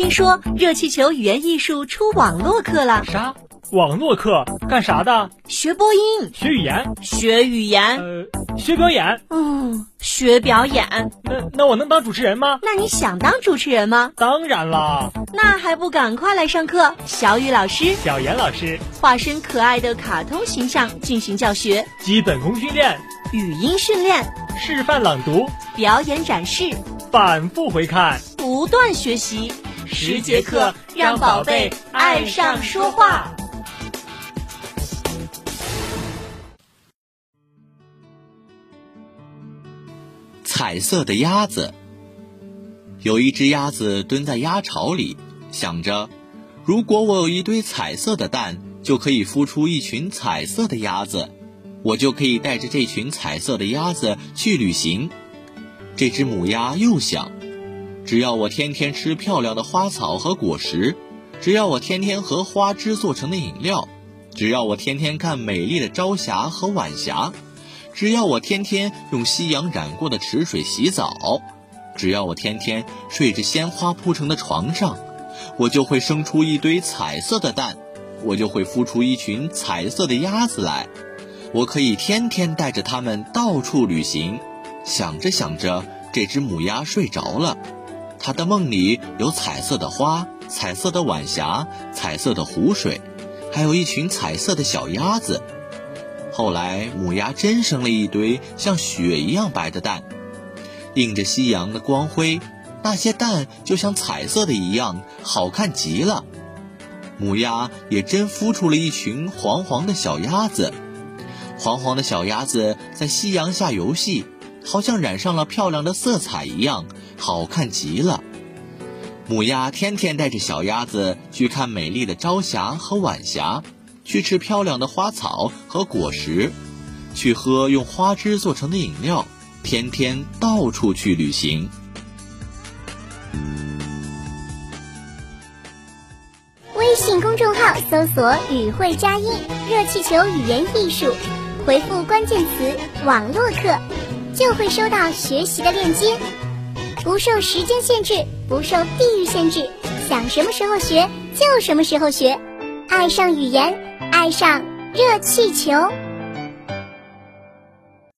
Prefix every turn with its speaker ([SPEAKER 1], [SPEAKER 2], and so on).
[SPEAKER 1] 听说热气球语言艺术出网络课了？
[SPEAKER 2] 啥？网络课干啥的？
[SPEAKER 1] 学播音，
[SPEAKER 2] 学语言，
[SPEAKER 1] 学语言，
[SPEAKER 2] 呃，学表演。
[SPEAKER 1] 嗯，学表演。
[SPEAKER 2] 那那我能当主持人吗？
[SPEAKER 1] 那你想当主持人吗？
[SPEAKER 2] 当然啦。
[SPEAKER 1] 那还不赶快来上课？小雨老师、
[SPEAKER 2] 小严老师
[SPEAKER 1] 化身可爱的卡通形象进行教学，
[SPEAKER 2] 基本功训练，
[SPEAKER 1] 语音训练，
[SPEAKER 2] 示范朗读，
[SPEAKER 1] 表演展示，
[SPEAKER 2] 反复回看，
[SPEAKER 1] 不断学习。十节课，让宝贝爱上说话。
[SPEAKER 3] 彩色的鸭子。有一只鸭子蹲在鸭巢里，想着：如果我有一堆彩色的蛋，就可以孵出一群彩色的鸭子，我就可以带着这群彩色的鸭子去旅行。这只母鸭又想。只要我天天吃漂亮的花草和果实，只要我天天喝花枝做成的饮料，只要我天天看美丽的朝霞和晚霞，只要我天天用夕阳染过的池水洗澡，只要我天天睡着鲜花铺成的床上，我就会生出一堆彩色的蛋，我就会孵出一群彩色的鸭子来，我可以天天带着它们到处旅行。想着想着，这只母鸭睡着了。他的梦里有彩色的花、彩色的晚霞、彩色的湖水，还有一群彩色的小鸭子。后来，母鸭真生了一堆像雪一样白的蛋，映着夕阳的光辉，那些蛋就像彩色的一样，好看极了。母鸭也真孵出了一群黄黄的小鸭子，黄黄的小鸭子在夕阳下游戏。好像染上了漂亮的色彩一样，好看极了。母鸭天天带着小鸭子去看美丽的朝霞和晚霞，去吃漂亮的花草和果实，去喝用花枝做成的饮料，天天到处去旅行。
[SPEAKER 4] 微信公众号搜索“语会佳音热气球语言艺术”，回复关键词“网络课”。就会收到学习的链接，不受时间限制，不受地域限制，想什么时候学就什么时候学，爱上语言，爱上热气球。